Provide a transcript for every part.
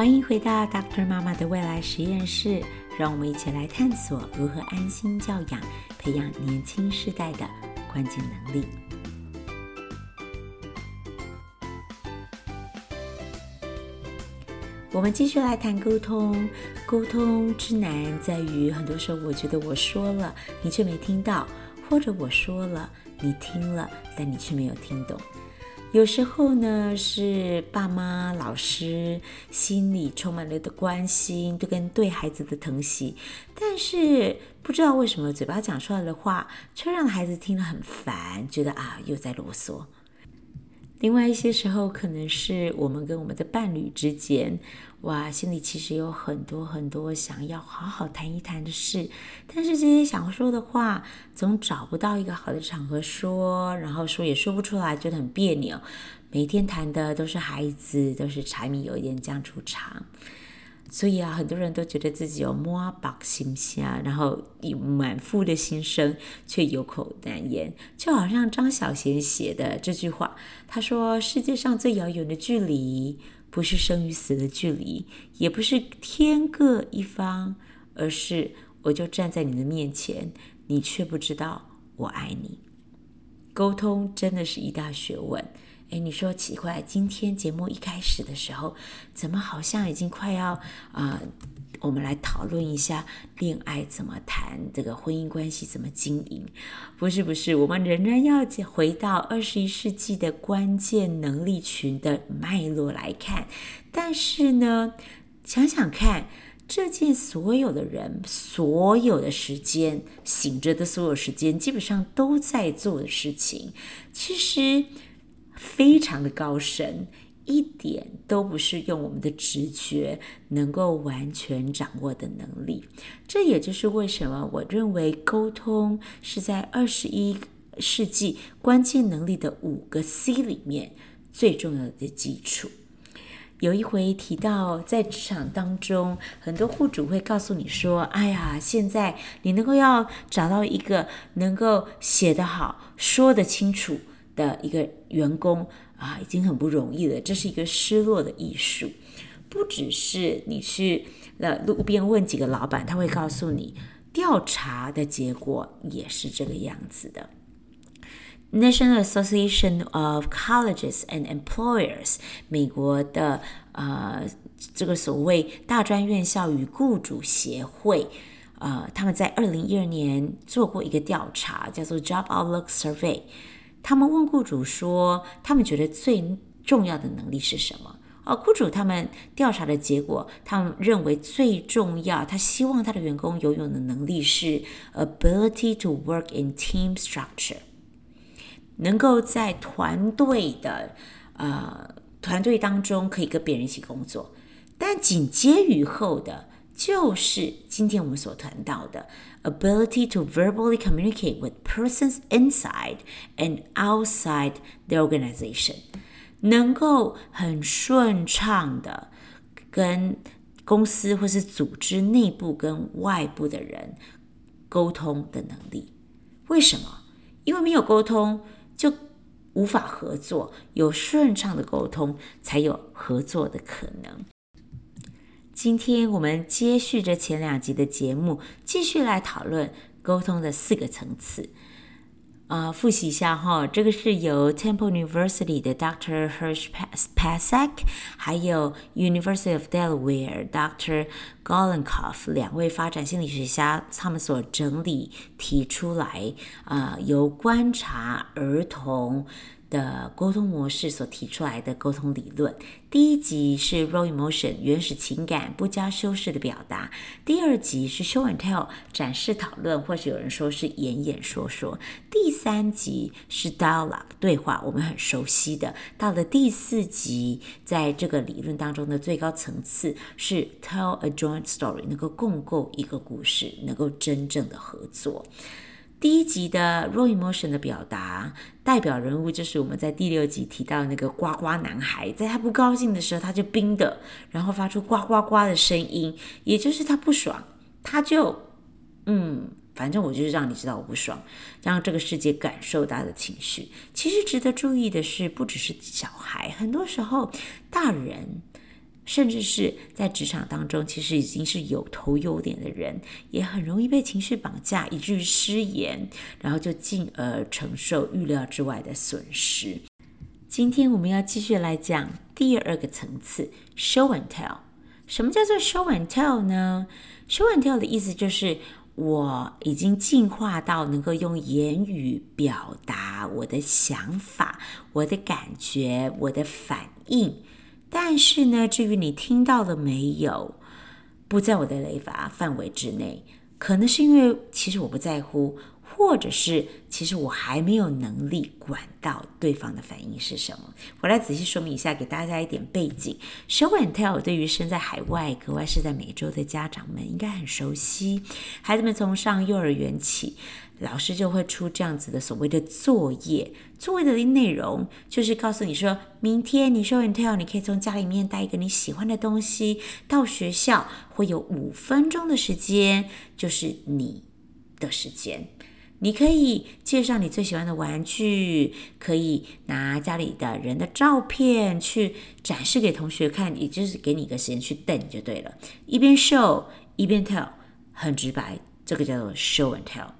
欢迎回到 Doctor 妈妈的未来实验室，让我们一起来探索如何安心教养，培养年轻世代的关键能力。我们继续来谈沟通。沟通之难在于，很多时候我觉得我说了，你却没听到；或者我说了，你听了，但你却没有听懂。有时候呢，是爸妈、老师心里充满了的关心，都跟对孩子的疼惜，但是不知道为什么嘴巴讲出来的话，却让孩子听了很烦，觉得啊，又在啰嗦。另外一些时候，可能是我们跟我们的伴侣之间，哇，心里其实有很多很多想要好好谈一谈的事，但是这些想说的话，总找不到一个好的场合说，然后说也说不出来，觉得很别扭。每天谈的都是孩子，都是柴米油盐酱醋茶。所以啊，很多人都觉得自己有满腹心声，然后以满腹的心声却有口难言，就好像张小娴写的这句话，他说：“世界上最遥远的距离，不是生与死的距离，也不是天各一方，而是我就站在你的面前，你却不知道我爱你。”沟通真的是一大学问。哎，你说奇怪，今天节目一开始的时候，怎么好像已经快要啊、我们来讨论一下恋爱怎么谈，这个婚姻关系怎么经营？不是不是，我们仍然要回到二十一世纪的关键能力群的脉络来看。但是呢，想想看，这件所有的人，所有的时间，醒着的所有时间，基本上都在做的事情，其实。非常的高深，一点都不是用我们的直觉能够完全掌握的能力。这也就是为什么我认为沟通是在二十一世纪关键能力的五个 C 里面最重要的基础。有一回提到，在职场当中，很多户主会告诉你说：“哎呀，现在你能够要找到一个能够写得好、说得清楚。”的一个员工啊，已经很不容易了。这是一个失落的艺术，不只是你去了路边问几个老板，他会告诉你，调查的结果也是这个样子的。National Association of Colleges and Employers，美国的呃这个所谓大专院校与雇主协会，呃，他们在二零一二年做过一个调查，叫做 Job Outlook Survey。他们问雇主说：“他们觉得最重要的能力是什么？”而雇主他们调查的结果，他们认为最重要，他希望他的员工拥有的能力是 ability to work in team structure，能够在团队的呃团队当中可以跟别人一起工作。但紧接于后的。就是今天我们所谈到的 ability to verbally communicate with persons inside and outside the organization，能够很顺畅的跟公司或是组织内部跟外部的人沟通的能力。为什么？因为没有沟通就无法合作，有顺畅的沟通才有合作的可能。今天我们接续着前两集的节目，继续来讨论沟通的四个层次。啊、复习一下哈，这个是由 Temple University 的 Dr. Hirsch Pasak，还有 University of Delaware Dr. Golinkoff 两位发展心理学家他们所整理提出来，啊、由观察儿童。的沟通模式所提出来的沟通理论，第一集是 raw emotion 原始情感不加修饰的表达，第二集是 show and tell 展示讨论，或者有人说是演演说说，第三集是 dialogue 对话，我们很熟悉的。到了第四集，在这个理论当中的最高层次是 tell a joint story，能够共构一个故事，能够真正的合作。第一集的 raw emotion 的表达代表人物就是我们在第六集提到那个呱呱男孩，在他不高兴的时候，他就冰的，然后发出呱呱呱的声音，也就是他不爽，他就嗯，反正我就是让你知道我不爽，让这个世界感受他的情绪。其实值得注意的是，不只是小孩，很多时候大人。甚至是在职场当中，其实已经是有头有脸的人，也很容易被情绪绑架，以至于失言，然后就进而承受预料之外的损失。今天我们要继续来讲第二个层次，show and tell。什么叫做 show and tell 呢？show and tell 的意思就是。我已经进化到能够用言语表达我的想法、我的感觉、我的反应，但是呢，至于你听到了没有，不在我的雷法范围之内，可能是因为其实我不在乎。或者是，其实我还没有能力管到对方的反应是什么。我来仔细说明一下，给大家一点背景。Show and tell 对于身在海外、格外是在美洲的家长们应该很熟悉。孩子们从上幼儿园起，老师就会出这样子的所谓的作业。作业的内容就是告诉你说，明天你 Show and tell，你可以从家里面带一个你喜欢的东西到学校，会有五分钟的时间，就是你的时间。你可以介绍你最喜欢的玩具，可以拿家里的人的照片去展示给同学看，也就是给你一个时间去等就对了。一边 show 一边 tell，很直白，这个叫做 show and tell。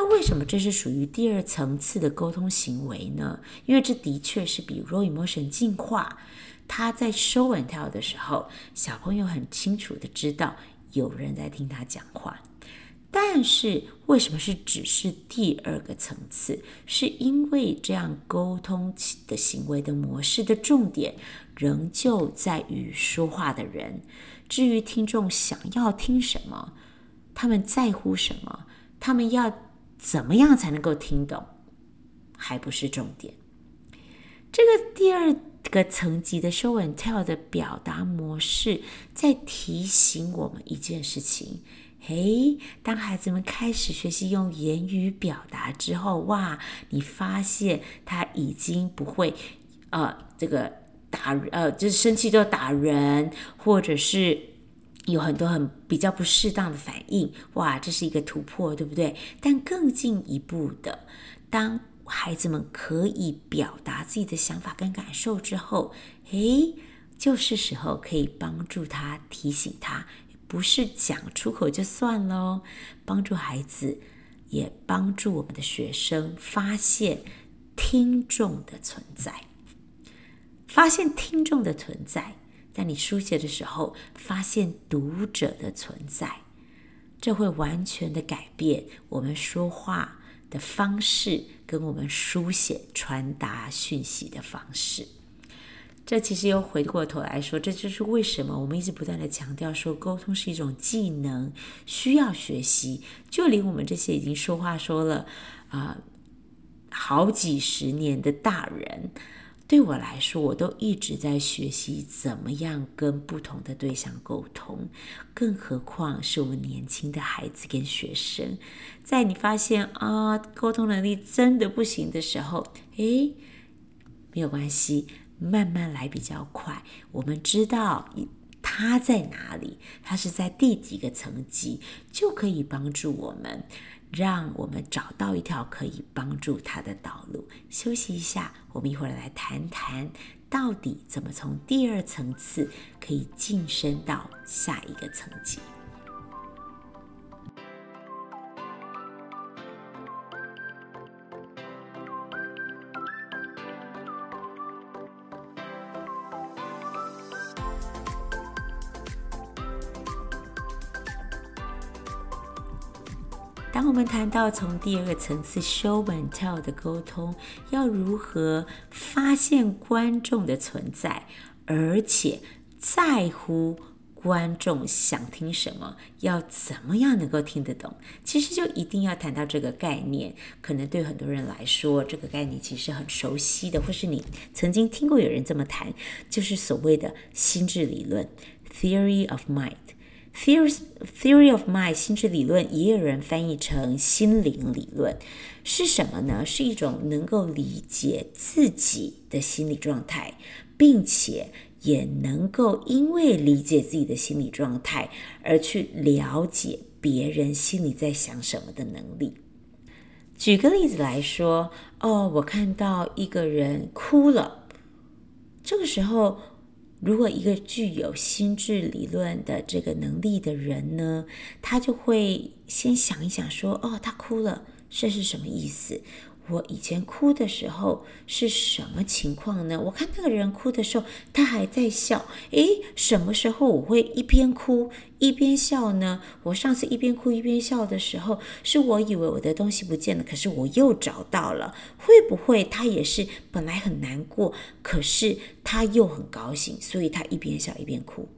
那为什么这是属于第二层次的沟通行为呢？因为这的确是比 raw emotion 进化。他在 show and tell 的时候，小朋友很清楚的知道有人在听他讲话。但是为什么是只是第二个层次？是因为这样沟通的行为的模式的重点仍旧在于说话的人。至于听众想要听什么，他们在乎什么，他们要怎么样才能够听懂，还不是重点。这个第二个层级的 show and tell 的表达模式，在提醒我们一件事情。嘿，当孩子们开始学习用言语表达之后，哇，你发现他已经不会，呃，这个打，呃，就是生气就打人，或者是有很多很比较不适当的反应，哇，这是一个突破，对不对？但更进一步的，当孩子们可以表达自己的想法跟感受之后，诶，就是时候可以帮助他，提醒他。不是讲出口就算喽，帮助孩子，也帮助我们的学生发现听众的存在，发现听众的存在，在你书写的时候，发现读者的存在，这会完全的改变我们说话的方式，跟我们书写传达讯息的方式。这其实又回过头来说，这就是为什么我们一直不断的强调说，沟通是一种技能，需要学习。就连我们这些已经说话说了啊、好几十年的大人，对我来说，我都一直在学习怎么样跟不同的对象沟通。更何况是我们年轻的孩子跟学生，在你发现啊沟通能力真的不行的时候，诶，没有关系。慢慢来比较快。我们知道他在哪里，他是在第几个层级，就可以帮助我们，让我们找到一条可以帮助他的道路。休息一下，我们一会儿来谈谈，到底怎么从第二层次可以晋升到下一个层级。谈到从第二个层次 show and tell 的沟通，要如何发现观众的存在，而且在乎观众想听什么，要怎么样能够听得懂，其实就一定要谈到这个概念。可能对很多人来说，这个概念其实很熟悉的，或是你曾经听过有人这么谈，就是所谓的心智理论 （theory of mind）。Theory of mind 心智理论也有人翻译成心灵理论，是什么呢？是一种能够理解自己的心理状态，并且也能够因为理解自己的心理状态而去了解别人心里在想什么的能力。举个例子来说，哦，我看到一个人哭了，这个时候如果一个具有心智理论的这个能力的人呢，他就会先想一想说，哦，他哭了，这是什么意思？我以前哭的时候是什么情况呢？我看那个人哭的时候，他还在笑。诶，什么时候我会一边哭一边笑呢？我上次一边哭一边笑的时候，是我以为我的东西不见了，可是我又找到了。会不会他也是本来很难过，可是他又很高兴，所以他一边笑一边哭？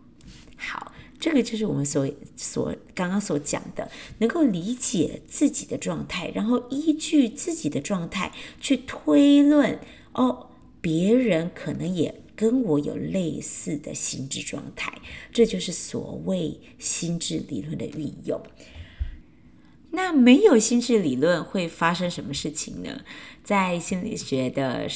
好。这个就是我们所所刚刚所讲的，能够理解自己的状态，然后依据自己的状态去推论，哦，别人可能也跟我有类似的心智状态，这就是所谓心智理论的运用。那没有心智理论会发生什么事情呢？在心理学的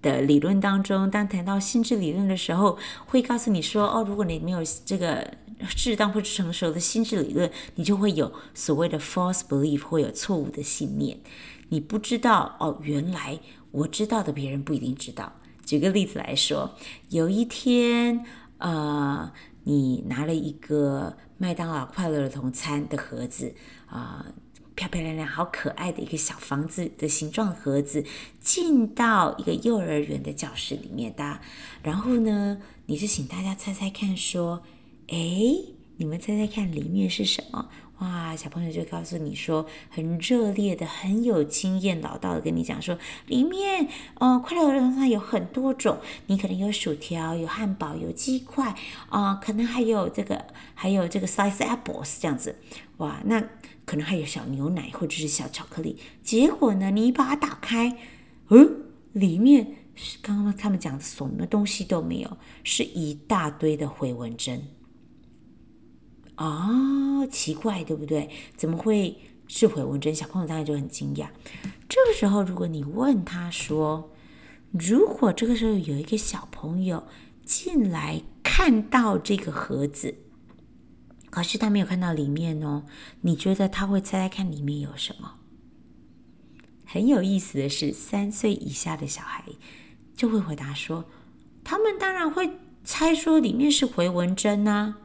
的理论当中，当谈到心智理论的时候，会告诉你说，哦，如果你没有这个。适当或成熟的心智理论，你就会有所谓的 false belief，会有错误的信念。你不知道哦，原来我知道的别人不一定知道。举个例子来说，有一天，呃，你拿了一个麦当劳快乐儿童餐的盒子，啊、呃，漂漂亮亮、好可爱的一个小房子的形状盒子，进到一个幼儿园的教室里面的。然后呢，你就请大家猜猜看，说。哎，你们猜猜看，里面是什么？哇，小朋友就告诉你说，很热烈的、很有经验老道的跟你讲说，里面呃，快乐儿童餐有很多种，你可能有薯条、有汉堡、有鸡块啊、可能还有这个，还有这个 slice apples 这样子。哇，那可能还有小牛奶或者是小巧克力。结果呢，你把它打开，嗯，里面是刚刚他们讲的什么东西都没有，是一大堆的回纹针。哦，奇怪，对不对？怎么会是回纹针？小朋友当然就很惊讶。这个时候，如果你问他说：“如果这个时候有一个小朋友进来看到这个盒子，可是他没有看到里面哦，你觉得他会猜猜看里面有什么？”很有意思的是，三岁以下的小孩就会回答说：“他们当然会猜说里面是回纹针啊。”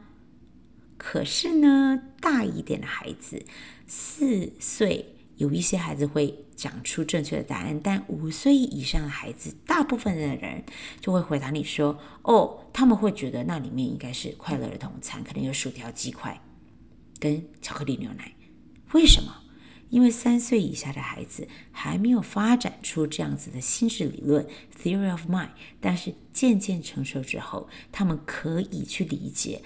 可是呢，大一点的孩子，四岁有一些孩子会讲出正确的答案，但五岁以上的孩子，大部分的人就会回答你说：“哦，他们会觉得那里面应该是快乐儿童餐，可能有薯条、鸡块跟巧克力牛奶。为什么？因为三岁以下的孩子还没有发展出这样子的心智理论 （theory of mind），但是渐渐成熟之后，他们可以去理解。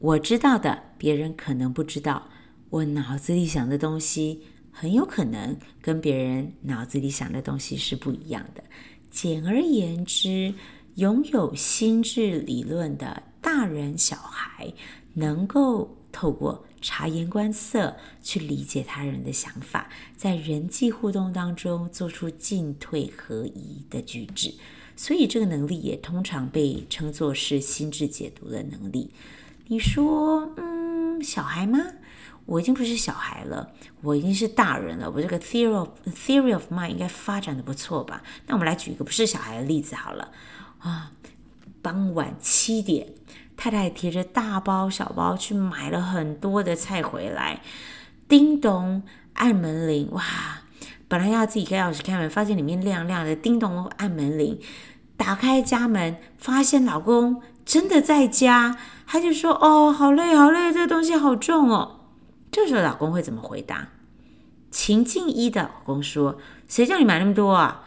我知道的，别人可能不知道。我脑子里想的东西，很有可能跟别人脑子里想的东西是不一样的。简而言之，拥有心智理论的大人小孩，能够透过察言观色去理解他人的想法，在人际互动当中做出进退合一的举止。所以，这个能力也通常被称作是心智解读的能力。你说，嗯，小孩吗？我已经不是小孩了，我已经是大人了。我这个 theory of theory of mind 应该发展的不错吧？那我们来举一个不是小孩的例子好了。啊，傍晚七点，太太提着大包小包去买了很多的菜回来，叮咚，按门铃，哇！本来要自己开钥匙开门，发现里面亮亮的，叮咚，按门铃，打开家门，发现老公真的在家。他就说：“哦，好累，好累，这个东西好重哦。”这时候老公会怎么回答？情境一的老公说：“谁叫你买那么多啊？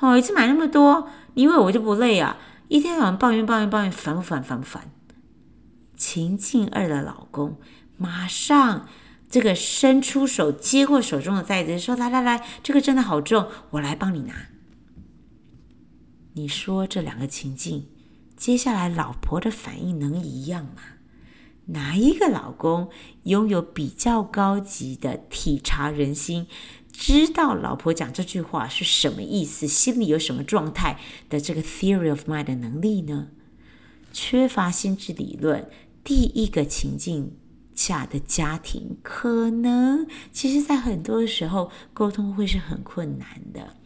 哦，一次买那么多，你以为我就不累啊？一天到晚抱怨抱怨抱怨，烦不烦？烦不烦？”情境二的老公马上这个伸出手接过手中的袋子，说：“来来来，这个真的好重，我来帮你拿。”你说这两个情境？接下来，老婆的反应能一样吗？哪一个老公拥有比较高级的体察人心，知道老婆讲这句话是什么意思，心里有什么状态的这个 theory of mind 的能力呢？缺乏心智理论，第一个情境下的家庭，可能其实在很多的时候沟通会是很困难的。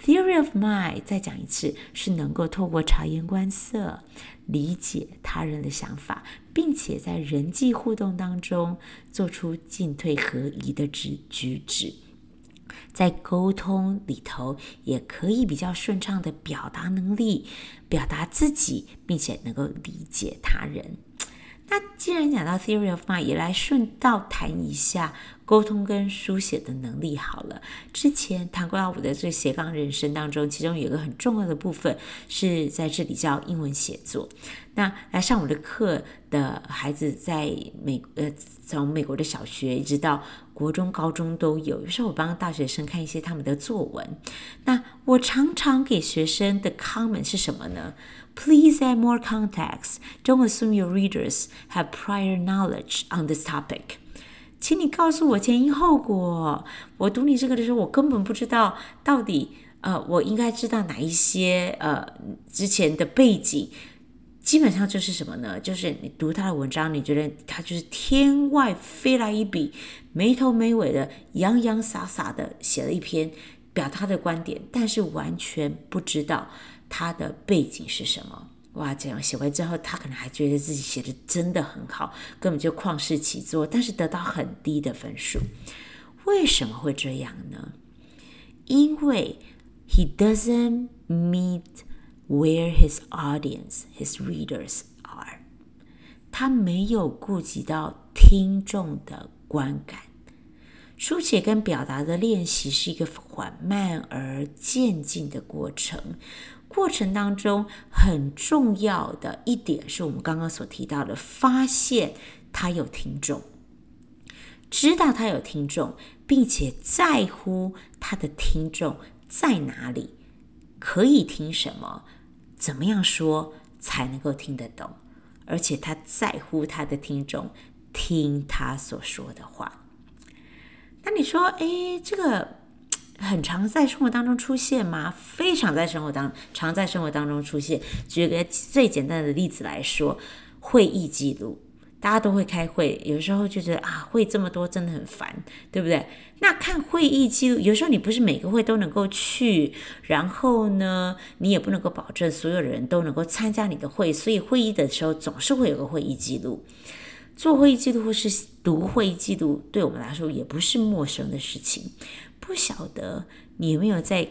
Theory of mind，再讲一次，是能够透过察言观色，理解他人的想法，并且在人际互动当中做出进退合宜的举举止，在沟通里头也可以比较顺畅的表达能力，表达自己，并且能够理解他人。那既然讲到 theory of mind，也来顺道谈一下沟通跟书写的能力好了。之前谈过我的这斜杠人生当中，其中有一个很重要的部分是在这里叫英文写作。那来上我的课的孩子，在美呃从美国的小学一直到国中、高中都有。有时候我帮大学生看一些他们的作文，那我常常给学生的 comment 是什么呢？Please add more context. Don't assume your readers have prior knowledge on this topic. 请你告诉我前因后果。我读你这个的时候，我根本不知道到底呃，我应该知道哪一些呃之前的背景。基本上就是什么呢？就是你读他的文章，你觉得他就是天外飞来一笔，没头没尾的洋洋洒洒的写了一篇表达他的观点，但是完全不知道。他的背景是什么？哇，这样写完之后，他可能还觉得自己写的真的很好，根本就旷世奇作，但是得到很低的分数。为什么会这样呢？因为 he doesn't meet where his audience, his readers are。他没有顾及到听众的观感。书写跟表达的练习是一个缓慢而渐进的过程。过程当中很重要的一点是我们刚刚所提到的，发现他有听众，知道他有听众，并且在乎他的听众在哪里，可以听什么，怎么样说才能够听得懂，而且他在乎他的听众听他所说的话。那你说，诶，这个。很常在生活当中出现吗？非常在生活当常在生活当中出现。举个最简单的例子来说，会议记录，大家都会开会，有时候就觉得啊，会这么多真的很烦，对不对？那看会议记录，有时候你不是每个会都能够去，然后呢，你也不能够保证所有人都能够参加你的会，所以会议的时候总是会有个会议记录。做会议记录或是读会议记录，对我们来说也不是陌生的事情。不晓得你有没有在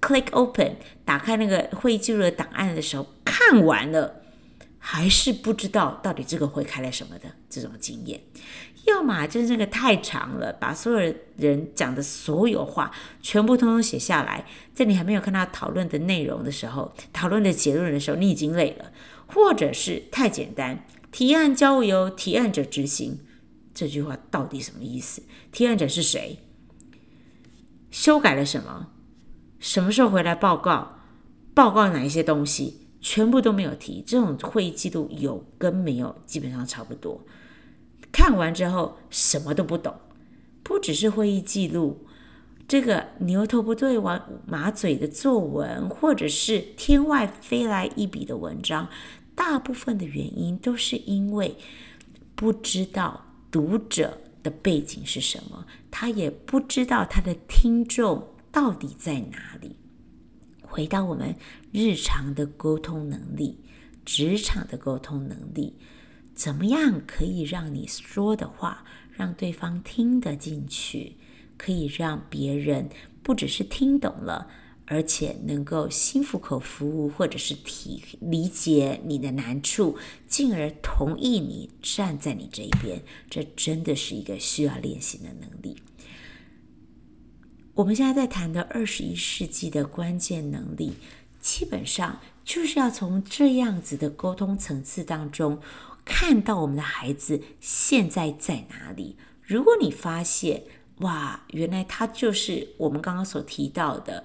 click open 打开那个会议记录的档案的时候，看完了，还是不知道到底这个会开了什么的这种经验？要么就是那个太长了，把所有人讲的所有话全部通通写下来，在你还没有看到讨论的内容的时候，讨论的结论的时候，你已经累了；或者是太简单，提案交由提案者执行。这句话到底什么意思？提案者是谁？修改了什么？什么时候回来报告？报告哪一些东西？全部都没有提。这种会议记录有跟没有基本上差不多。看完之后什么都不懂。不只是会议记录，这个牛头不对马马嘴的作文，或者是天外飞来一笔的文章，大部分的原因都是因为不知道读者的背景是什么，他也不知道他的听众到底在哪里。回到我们日常的沟通能力，职场的沟通能力，怎么样可以让你说的话让对方听得进去，可以让别人不只是听懂了。而且能够心服口服，或者是体理解你的难处，进而同意你站在你这一边，这真的是一个需要练习的能力。我们现在在谈的二十一世纪的关键能力，基本上就是要从这样子的沟通层次当中，看到我们的孩子现在在哪里。如果你发现，哇，原来他就是我们刚刚所提到的。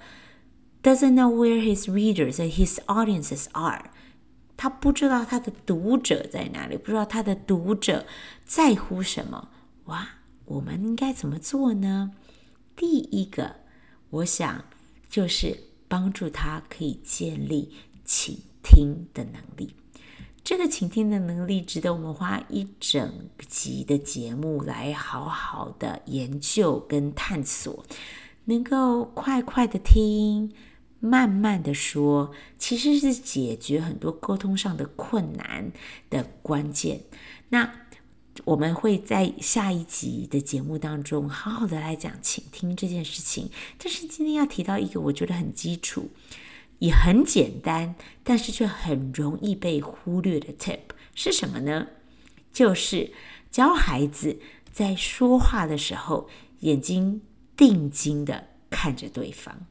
Doesn't know where his readers and his audiences are，他不知道他的读者在哪里，不知道他的读者在乎什么。哇，我们应该怎么做呢？第一个，我想就是帮助他可以建立倾听的能力。这个倾听的能力值得我们花一整集的节目来好好的研究跟探索。能够快快的听，慢慢的说，其实是解决很多沟通上的困难的关键。那我们会在下一集的节目当中好好的来讲倾听这件事情。但是今天要提到一个我觉得很基础，也很简单，但是却很容易被忽略的 tip 是什么呢？就是教孩子在说话的时候，眼睛定睛的看着对方。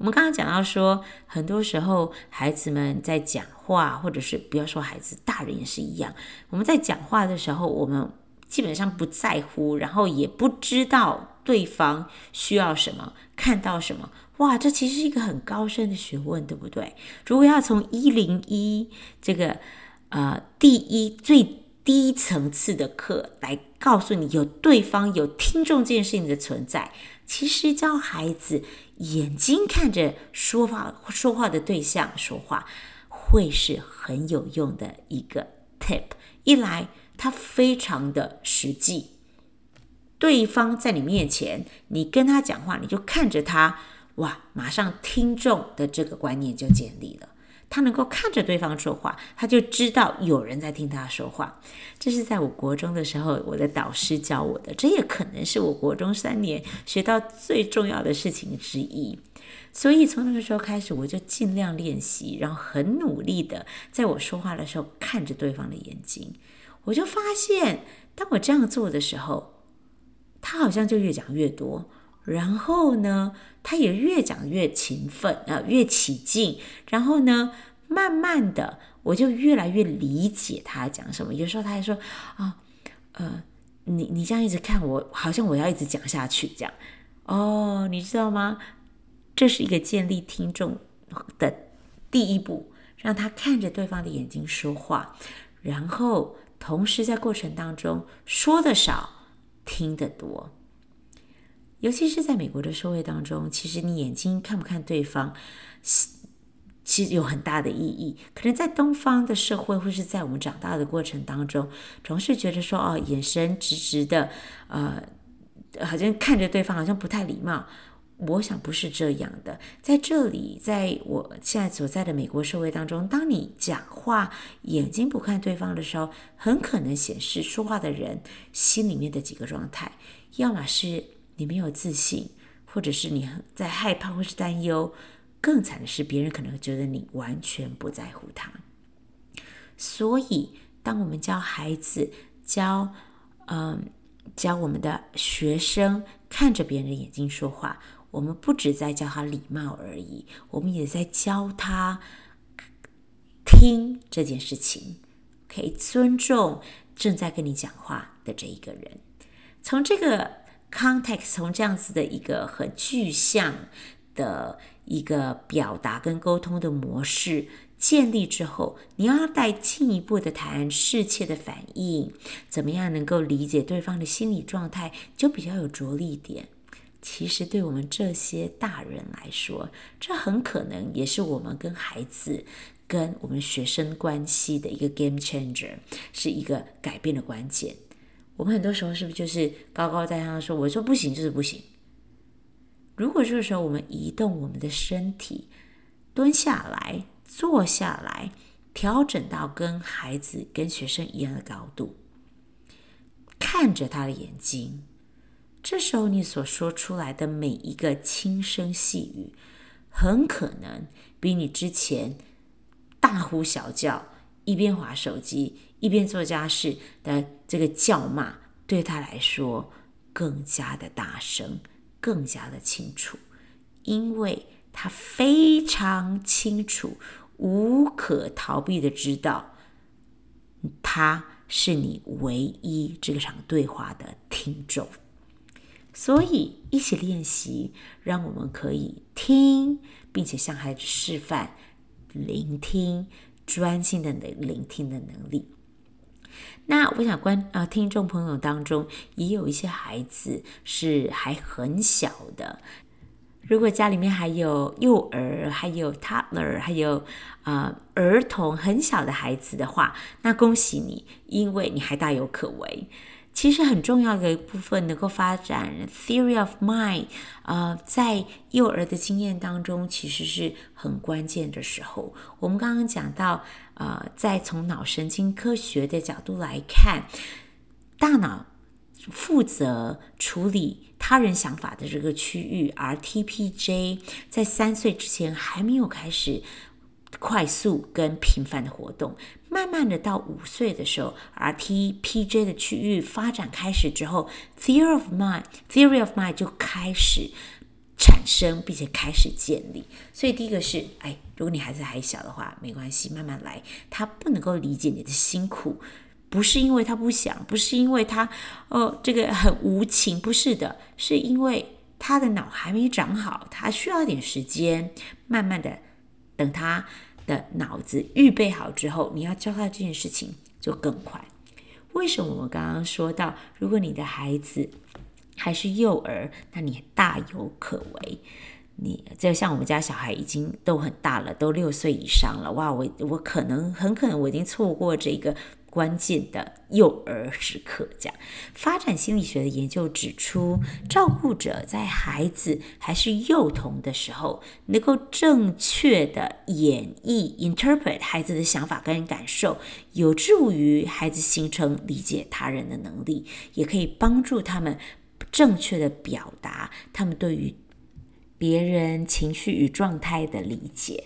我们刚刚讲到说，很多时候孩子们在讲话，或者是不要说孩子，大人也是一样。我们在讲话的时候，我们基本上不在乎，然后也不知道对方需要什么，看到什么。哇，这其实是一个很高深的学问，对不对？如果要从一零一这个呃第一最低层次的课来告诉你，有对方有听众这件事情的存在。其实教孩子眼睛看着说话说话的对象说话，会是很有用的一个 tip。一来，它非常的实际，对方在你面前，你跟他讲话，你就看着他，哇，马上听众的这个观念就建立了。他能够看着对方说话，他就知道有人在听他说话。这是在我国中的时候，我的导师教我的。这也可能是我国中三年学到最重要的事情之一。所以从那个时候开始，我就尽量练习，然后很努力的在我说话的时候看着对方的眼睛。我就发现，当我这样做的时候，他好像就越讲越多。然后呢，他也越讲越勤奋啊、越起劲。然后呢，慢慢的，我就越来越理解他讲什么。有时候他还说啊，呃，你你这样一直看我，好像我要一直讲下去这样。哦，你知道吗？这是一个建立听众的第一步，让他看着对方的眼睛说话，然后同时在过程当中说的少，听得多。尤其是在美国的社会当中，其实你眼睛看不看对方，其实有很大的意义。可能在东方的社会，或是在我们长大的过程当中，总是觉得说，哦，眼神直直的，呃，好像看着对方，好像不太礼貌。我想不是这样的。在这里，在我现在所在的美国社会当中，当你讲话眼睛不看对方的时候，很可能显示说话的人心里面的几个状态，要么是。你没有自信，或者是你在害怕或是担忧，更惨的是别人可能会觉得你完全不在乎他。所以，当我们教孩子教，嗯，教我们的学生看着别人的眼睛说话，我们不只在教他礼貌而已，我们也在教他听这件事情，可以尊重正在跟你讲话的这一个人。从这个。Context 从这样子的一个很具象的一个表达跟沟通的模式建立之后，你要再进一步的谈世切的反应，怎么样能够理解对方的心理状态，就比较有着力点。其实对我们这些大人来说，这很可能也是我们跟孩子、跟我们学生关系的一个 game changer，是一个改变的关键。我们很多时候是不是就是高高在上说，我说不行就是不行？如果这个时候我们移动我们的身体，蹲下来、坐下来，调整到跟孩子、跟学生一样的高度，看着他的眼睛，这时候你所说出来的每一个轻声细语，很可能比你之前大呼小叫，一边滑手机，一边做家事的这个叫骂，对他来说更加的大声，更加的清楚，因为他非常清楚，无可逃避的知道，他是你唯一这场对话的听众，所以一起练习，让我们可以听，并且向孩子示范聆听。专心的聆听的能力。那我想观啊，听众朋友当中也有一些孩子是还很小的。如果家里面还有幼儿、还有 toddler、还有啊、呃、儿童很小的孩子的话，那恭喜你，因为你还大有可为。其实很重要的一部分，能够发展 theory of mind，呃，在幼儿的经验当中，其实是很关键的时候。我们刚刚讲到，呃，在从脑神经科学的角度来看，大脑负责处理他人想法的这个区域，而 TPJ 在三岁之前还没有开始。快速跟频繁的活动，慢慢的到五岁的时候，RTPJ 的区域发展开始之后，Theory of Mind，Theory of Mind 就开始产生，并且开始建立。所以第一个是，哎，如果你孩子还小的话，没关系，慢慢来。他不能够理解你的辛苦，不是因为他不想，不是因为他，哦，这个很无情，不是的，是因为他的脑还没长好，他需要一点时间，慢慢的。等他的脑子预备好之后，你要教他这件事情就更快。为什么我刚刚说到，如果你的孩子还是幼儿，那你大有可为。你就像我们家小孩已经都很大了，都六岁以上了，哇，我我可能很可能我已经错过这个。关键的幼儿时刻，这样发展心理学的研究指出，照顾者在孩子还是幼童的时候，能够正确的演绎 （interpret） 孩子的想法跟感受，有助于孩子形成理解他人的能力，也可以帮助他们正确的表达他们对于别人情绪与状态的理解。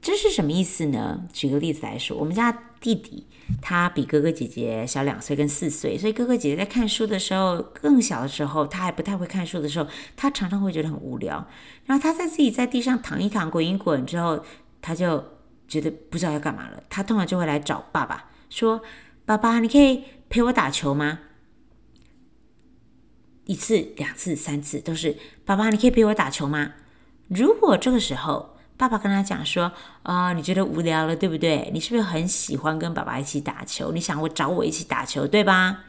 这是什么意思呢？举个例子来说，我们家弟弟他比哥哥姐姐小两岁跟四岁，所以哥哥姐姐在看书的时候，更小的时候，他还不太会看书的时候，他常常会觉得很无聊。然后他在自己在地上躺一躺、滚一滚之后，他就觉得不知道要干嘛了。他通常就会来找爸爸，说：“爸爸，你可以陪我打球吗？”一次、两次、三次都是：“爸爸，你可以陪我打球吗？”如果这个时候，爸爸跟他讲说：“啊、你觉得无聊了，对不对？你是不是很喜欢跟爸爸一起打球？你想我找我一起打球，对吧？”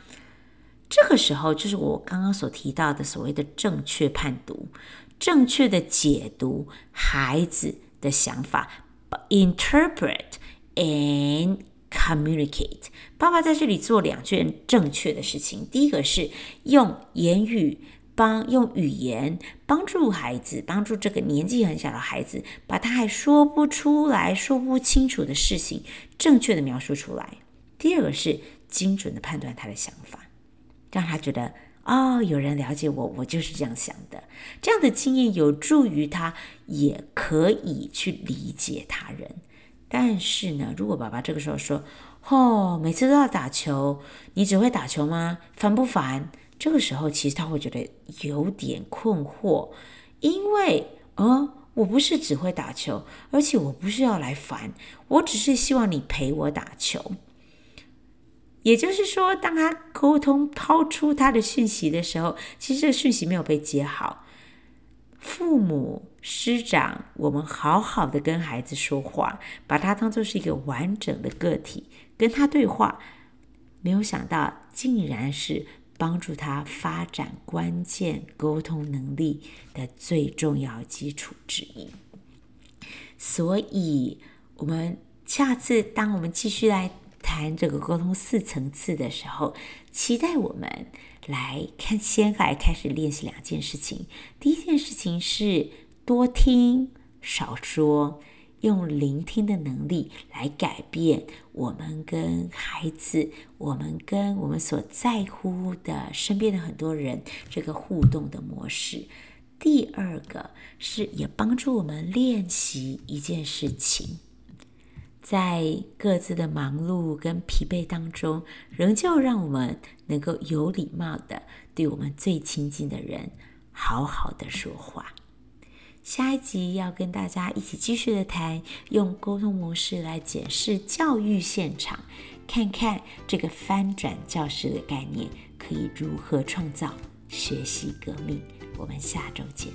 这个时候就是我刚刚所提到的所谓的正确判读、正确的解读孩子的想法，interpret and communicate。爸爸在这里做两件正确的事情，第一个是用言语。帮用语言帮助孩子，帮助这个年纪很小的孩子，把他还说不出来、说不清楚的事情，正确的描述出来。第二个是精准的判断他的想法，让他觉得哦，有人了解我，我就是这样想的。这样的经验有助于他，也可以去理解他人。但是呢，如果爸爸这个时候说：“哦，每次都要打球，你只会打球吗？烦不烦？”这个时候，其实他会觉得有点困惑，因为，呃，我不是只会打球，而且我不是要来烦，我只是希望你陪我打球。也就是说，当他沟通抛出他的讯息的时候，其实这个讯息没有被接好。父母、师长，我们好好的跟孩子说话，把他当作是一个完整的个体，跟他对话，没有想到，竟然是。帮助他发展关键沟通能力的最重要基础之一。所以，我们下次当我们继续来谈这个沟通四层次的时候，期待我们来看，先来开始练习两件事情。第一件事情是多听少说。用聆听的能力来改变我们跟孩子，我们跟我们所在乎的身边的很多人这个互动的模式。第二个是也帮助我们练习一件事情，在各自的忙碌跟疲惫当中，仍旧让我们能够有礼貌的对我们最亲近的人好好的说话。下一集要跟大家一起继续的谈，用沟通模式来检视教育现场，看看这个翻转教室的概念可以如何创造学习革命。我们下周见。